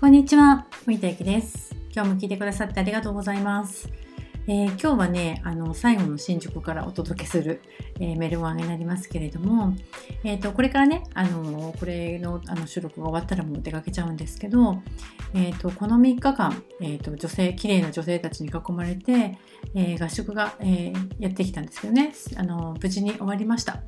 こんにちは、森田ゆです。今日も聞いてくださってありがとうございます。えー今日はね、あの最後の新宿からお届けする、えーメルマガになりますけれども、えー、とこれからね、あのこれのあの収録が終わったらもう出かけちゃうんですけど、えー、とこの3日間、えー、と女性、綺麗な女性たちに囲まれて、えー合宿が、えーやってきたんですけどね、あの無事に終わりました。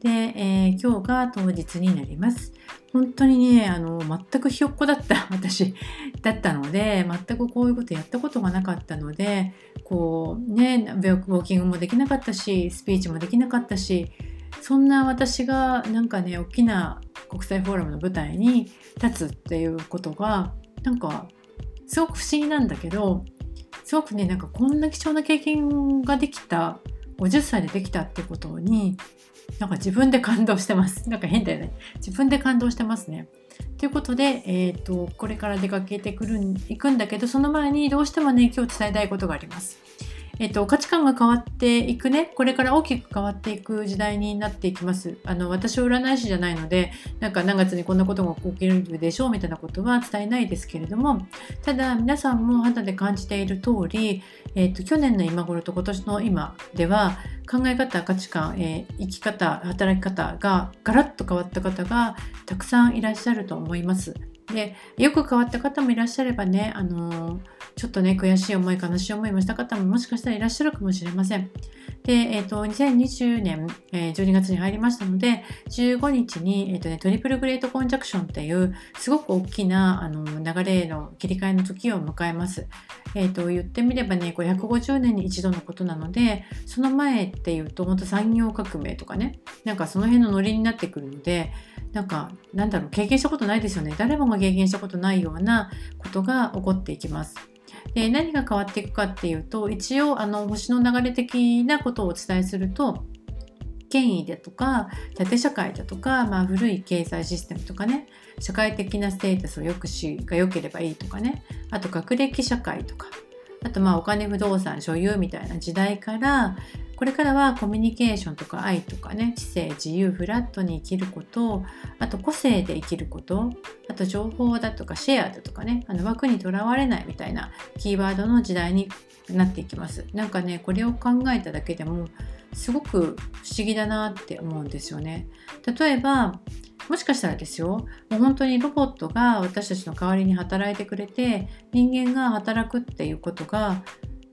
で、えー今日が当日になります。本当にね、あの全くひよっこだった 私だったので、全くこういうことやったことがなかったので、こうね、ウォーキングもできなかったし、スピーチもできなかったし、そんな私がなんかね、大きな国際フォーラムの舞台に立つっていうことが、なんかすごく不思議なんだけど、すごくね、なんかこんな貴重な経験ができた、50歳でできたってことに、なんか自分で感動してます。なんか変だよね。自分で感動してますね。ということで、えー、とこれから出かけてくる行くんだけどその前にどうしてもね今日伝えたいことがあります。えっと、価値観が変わっていくねこれから大きく変わっていく時代になっていきますあの私は占い師じゃないのでなんか何月にこんなことが起きるでしょうみたいなことは伝えないですけれどもただ皆さんも肌で感じている通り、えっと、去年の今頃と今年の今では考え方価値観、えー生き方働き方がガラッと変わった方がたくさんいらっしゃると思います。でよく変わった方もいらっしゃればね、あのーちょっとね悔しい思い悲しい思いもした方ももしかしたらいらっしゃるかもしれません。で、えー、と2020年、えー12月に入りましたので15日に、えーとね、トリプルグレートコンジャクションっていうすごく大きなあの流れの切り替えの時を迎えます。えー、と言ってみればねこれ150年に一度のことなのでその前っていうと本当産業革命とかねなんかその辺のノリになってくるのでなんかなんだろう経験したことないですよね誰もが経験したことないようなことが起こっていきます。で何が変わっていくかっていうと一応あの星の流れ的なことをお伝えすると権威だとか縦社会だとか、まあ、古い経済システムとかね社会的なステータスを良くしが良ければいいとかねあと学歴社会とかあとまあお金不動産所有みたいな時代からこれからはコミュニケーションとか愛とかね知性自由フラットに生きることあと個性で生きることあと情報だとかシェアだとかねあの枠にとらわれないみたいなキーワードの時代になっていきます。なんかねこれを考えただけでもすごく不思議だなって思うんですよね。例えばもしかしたらですよもう本当にロボットが私たちの代わりに働いてくれて人間が働くっていうことが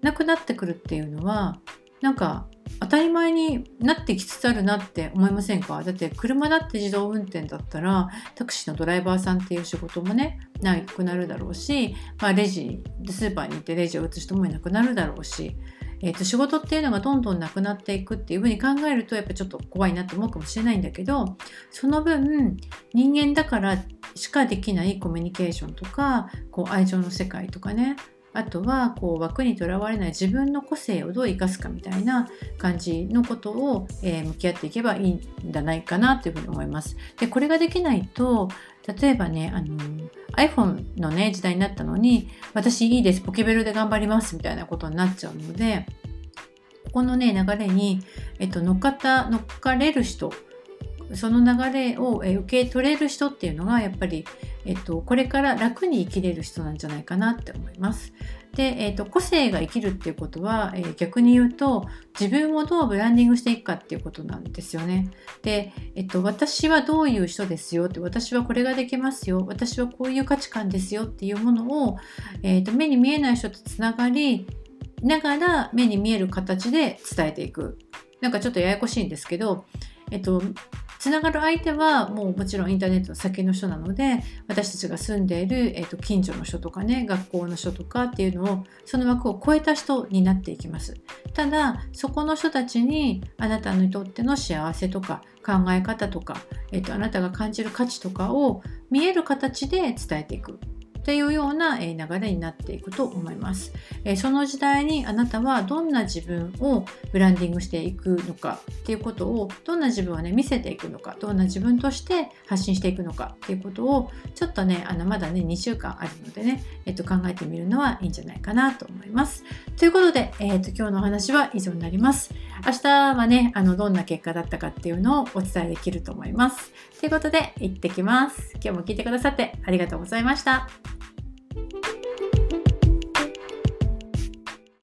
なくなってくるっていうのはなんか当たり前になってきつつあるなって思いませんか？だって車だって自動運転だったらタクシーのドライバーさんっていう仕事もねなくなるだろうし、まあ、レジスーパーに行ってレジを打つ人もいなくなるだろうし、えー、と仕事っていうのがどんどんなくなっていくっていうふうに考えるとやっぱちょっと怖いなって思うかもしれないんだけどその分人間だからしかできないコミュニケーションとかこう愛情の世界とかねあとはこう枠にとらわれない自分の個性をどう生かすかみたいな感じのことを、えー向き合っていけばいいんじゃないかなというふうに思います。でこれができないと例えばねあの iPhone のね時代になったのに私いいですポケベルで頑張りますみたいなことになっちゃうのでここのね流れに、えっと、乗っかった乗っかれる人その流れを受け取れる人っていうのがやっぱり、えっと、これから楽に生きれる人なんじゃないかなって思います。で、えっと、個性が生きるっていうことは、えー逆に言うと自分をどうブランディングしていくかっていうことなんですよね。で、えっと、私はどういう人ですよって私はこれができますよ私はこういう価値観ですよっていうものを、えっと、目に見えない人とつながりながら目に見える形で伝えていく。なんかちょっとややこしいんですけど、えっと、つながる相手はもうもちろんインターネットの先の人なので私たちが住んでいる、えっと、近所の人とかね学校の人とかっていうのをその枠を超えた人になっていきます。ただそこの人たちにあなたにとっての幸せとか考え方とか、えっと、あなたが感じる価値とかを見える形で伝えていく。っていうような流れになっていくと思います。その時代にあなたはどんな自分をブランディングしていくのかっていうことをどんな自分をね見せていくのかどんな自分として発信していくのかっていうことをちょっとねあのまだね2週間あるのでね、えっと、考えてみるのはいいんじゃないかなと思います。ということで、えっと今日のお話は以上になります。明日はねあのどんな結果だったかっていうのをお伝えできると思います。ということで行ってきます。今日も聞いてくださってありがとうございました。